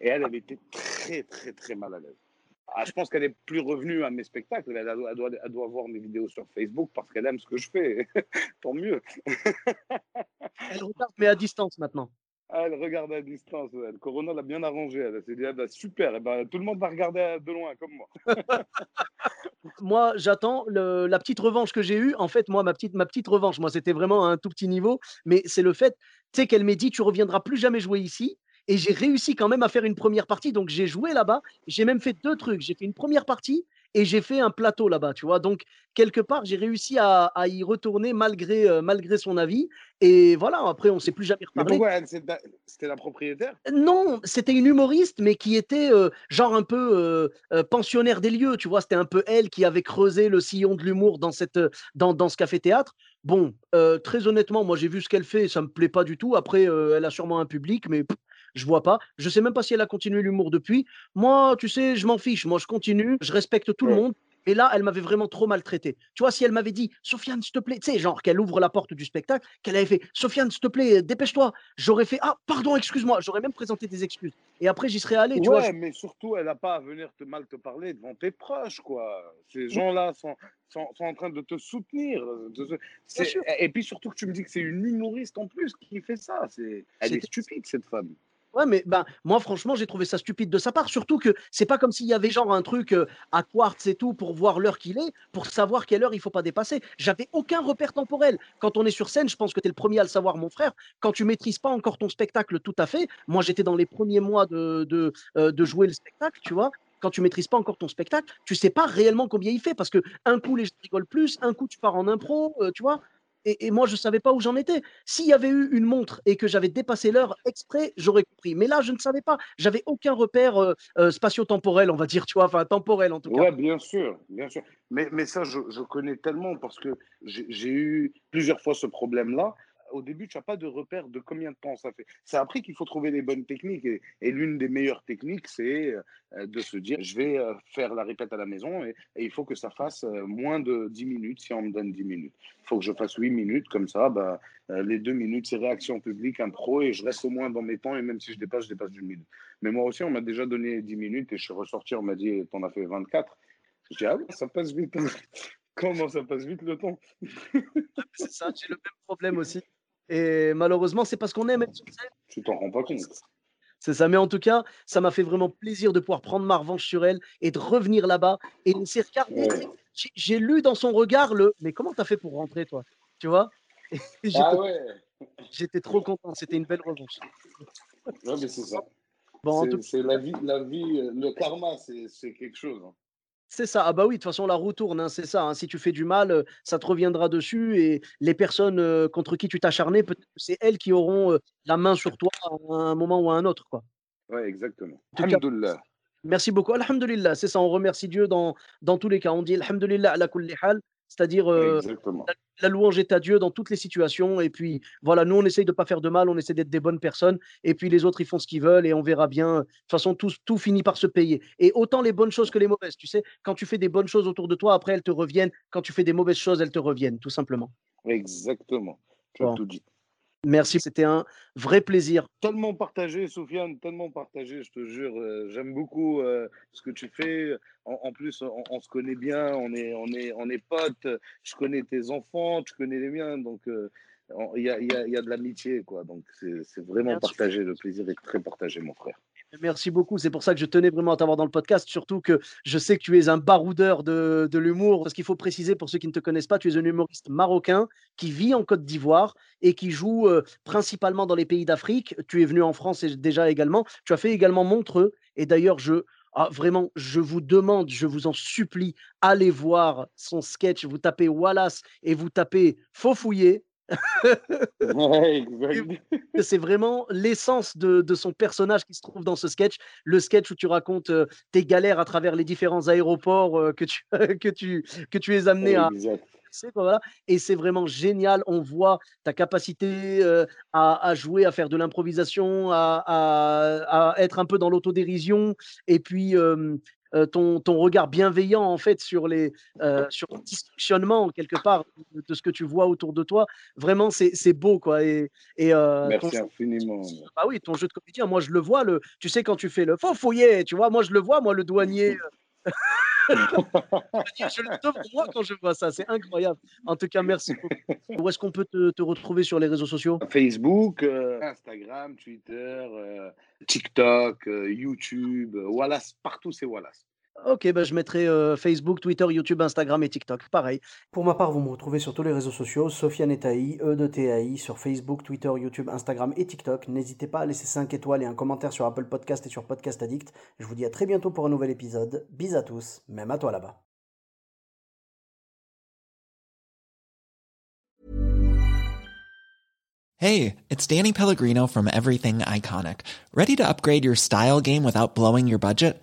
Et elle, elle était très, très, très mal à l'aise. Ah, je pense qu'elle est plus revenue à mes spectacles. Elle, doit, elle, doit, voir mes vidéos sur Facebook parce qu'elle aime ce que je fais. <laughs> Tant mieux. <laughs> elle regarde, mais à distance maintenant. Elle regarde à distance. Le Corona l'a bien arrangé. Elle s'est dit ah, bah, super. Eh ben, tout le monde va regarder de loin comme moi. <laughs> moi, j'attends la petite revanche que j'ai eue. En fait, moi, ma petite, ma petite revanche, moi, c'était vraiment à un tout petit niveau. Mais c'est le fait, tu sais, qu'elle m'ait dit tu reviendras plus jamais jouer ici et j'ai réussi quand même à faire une première partie. Donc j'ai joué là-bas. J'ai même fait deux trucs. J'ai fait une première partie et j'ai fait un plateau là-bas, tu vois. Donc quelque part, j'ai réussi à, y retourner malgré, euh, malgré son avis. Et voilà, après, on ne s'est plus jamais reparlé. Mais pourquoi C'était la propriétaire? Non, c'était une humoriste, mais qui était euh, genre un peu euh, pensionnaire des lieux, tu vois. C'était un peu elle qui avait creusé le sillon de l'humour dans, cette, dans, dans ce café-théâtre. Bon, très honnêtement, moi j'ai vu ce qu'elle fait, ça me plaît pas du tout. Après, elle a sûrement un public, mais je vois pas. Je sais même pas si elle a continué l'humour depuis. Moi, tu sais, je m'en fiche. Moi, je continue. Je respecte tout le monde. Et là, elle m'avait vraiment trop maltraité. Tu vois, si elle m'avait dit, Sofiane, s'il te plaît, tu sais, genre qu'elle ouvre la porte du spectacle, qu'elle avait fait, Sofiane, s'il te plaît, dépêche-toi, j'aurais fait, ah, pardon, excuse-moi, j'aurais même présenté des excuses. Et après, j'y serais allé. Tu ouais, mais surtout, elle n'a pas à venir te mal te parler devant tes proches, quoi. Ces gens-là sont, sont, en train de te soutenir. Et puis surtout que tu me dis que c'est une humoriste en plus qui fait ça. Elle est stupide, cette femme. Ouais, mais ben, moi, franchement, j'ai trouvé ça stupide de sa part. Surtout que c'est pas comme s'il y avait genre un truc euh, à quartz et tout pour voir l'heure qu'il est, pour savoir quelle heure il faut pas dépasser. J'avais aucun repère temporel. Quand on est sur scène, je pense que tu es le premier à le savoir, mon frère. Quand tu maîtrises pas encore ton spectacle tout à fait, moi, j'étais dans les premiers mois de, de, euh, de jouer le spectacle, tu vois quand tu maîtrises pas encore ton spectacle, tu sais pas réellement combien il fait parce que un coup les gens rigolent plus, un coup tu pars en impro, euh, tu vois et, moi, je ne savais pas où j'en étais. S'il y avait eu une montre et que j'avais dépassé l'heure exprès, j'aurais compris. Mais là, je ne savais pas. J'avais aucun repère euh, euh, spatio-temporel, on va dire, tu vois, enfin temporel en tout cas. Oui, bien sûr, bien sûr. Mais, mais ça, je, je connais tellement parce que j'ai eu plusieurs fois ce problème-là au début, tu n'as pas de repère de combien de temps ça fait. C'est après qu'il faut trouver les bonnes techniques. Et, l'une des meilleures techniques, c'est euh, de se dire, je vais euh, faire la répète à la maison et, il faut que ça fasse euh, moins de 10 minutes si on me donne 10 minutes. Il faut que je fasse 8 minutes, comme ça, bah, les 2 minutes, c'est réaction publique, impro, et je reste au moins dans mes temps, et même si je dépasse, je dépasse d'une minute. Mais moi aussi, on m'a déjà donné 10 minutes et je suis ressorti, on m'a dit, t'en as fait 24. Je dis, ah oui, ça passe vite. <laughs> Comment ça passe vite le temps? C'est ça, j'ai le même problème aussi. Et malheureusement, c'est parce qu'on aime être sur scène. Tu t'en rends pas compte. C'est ça. Mais en tout cas, ça m'a fait vraiment plaisir de pouvoir prendre ma revanche sur elle et de revenir là-bas et laisser regarder. J'ai lu dans son regard le Mais comment tu as fait pour rentrer, toi? Tu vois? <laughs> Ah ouais J'étais trop content. C'était une belle revanche. Ouais, mais c'est ça. Bon, c'est la vie, la vie, le karma, c'est quelque chose. Hein. C'est ça. Ah bah oui, de toute façon, la roue tourne, hein, c'est ça. Hein. Si tu fais du mal, ça te reviendra dessus et les personnes contre qui tu t'acharnais, peut-être que c'est elles qui auront la main sur toi à un moment ou à un autre. Quoi. Ouais, exactement. Merci beaucoup. Alhamdulillah, c'est ça. On remercie Dieu dans, dans tous les cas. On dit Alhamdulillah ala kulli hal. C'est-à-dire, euh, la, louange est à Dieu dans toutes les situations. Et puis, voilà, nous, on essaye de ne pas faire de mal, on essaie d'être des bonnes personnes. Et puis, les autres, ils font ce qu'ils veulent et on verra bien. De toute façon, tout, tout finit par se payer. Et autant les bonnes choses que les mauvaises. Tu sais, quand tu fais des bonnes choses autour de toi, après, elles te reviennent. Quand tu fais des mauvaises choses, elles te reviennent, tout simplement. Exactement. Tu as tout dit. Merci, c'était un vrai plaisir. Tellement partagé, Sofiane, tellement partagé, je te jure. Euh, j'aime beaucoup euh, ce que tu fais. En, plus, on, se connaît bien, on est, on, est, on est potes. Je connais tes enfants, tu connais les miens. Donc, euh, il y, a, y, a, y, a, de l'amitié. quoi. Donc, c'est vraiment partagé. Le plaisir est très partagé, mon frère. Merci beaucoup. C'est pour ça que je tenais vraiment à t'avoir dans le podcast, surtout que je sais que tu es un baroudeur de, de l'humour. Parce qu'il faut préciser, pour ceux qui ne te connaissent pas, tu es un humoriste marocain qui vit en Côte d'Ivoire et qui joue euh, principalement dans les pays d'Afrique. Tu es venu en France déjà également. Tu as fait également Montreux. Et d'ailleurs, je, Ah, vraiment, je vous demande, je vous en supplie, allez voir son sketch. Vous tapez Wallace et vous tapez Faux <laughs> c'est vraiment l'essence de, son personnage qui se trouve dans ce sketch. Le sketch où tu racontes euh, tes galères à travers les différents aéroports euh, que, tu, <laughs> que, tu, que tu es amené à. Voilà. Et c'est vraiment génial. On voit ta capacité euh, à, jouer, à faire de l'improvisation, à, à, être un peu dans l'autodérision. Et puis, euh, ton, ton, regard bienveillant en fait sur les euh, sur le dysfonctionnement quelque part de, ce que tu vois autour de toi. Vraiment, c'est beau quoi. Et, et euh, Merci infiniment. Ah oui, ton jeu de comédien, moi je le vois. Le, tu sais quand tu fais le faux fouiller, tu vois, moi je le vois, moi le <laughs> douanier. <laughs> je le devant moi quand je vois ça, c'est incroyable. En tout cas, merci. Où est-ce qu'on peut te, te, retrouver sur les réseaux sociaux? Facebook, euh, Instagram, Twitter, euh, TikTok, euh, YouTube, Wallace, partout c'est Wallace. Ok, bah je mettrai Facebook, Twitter, YouTube, Instagram et TikTok. Pareil. Pour ma part, vous me retrouvez sur tous les réseaux sociaux, Sofiane Etaï, E de TAI, sur Facebook, Twitter, YouTube, Instagram et TikTok. N'hésitez pas à laisser 5 étoiles et un commentaire sur Apple Podcast et sur Podcast Addict. Je vous dis à très bientôt pour un nouvel épisode. Bis à tous, même à toi là-bas. Hey, it's Danny Pellegrino from Everything Iconic. Ready to upgrade your style game without blowing your budget?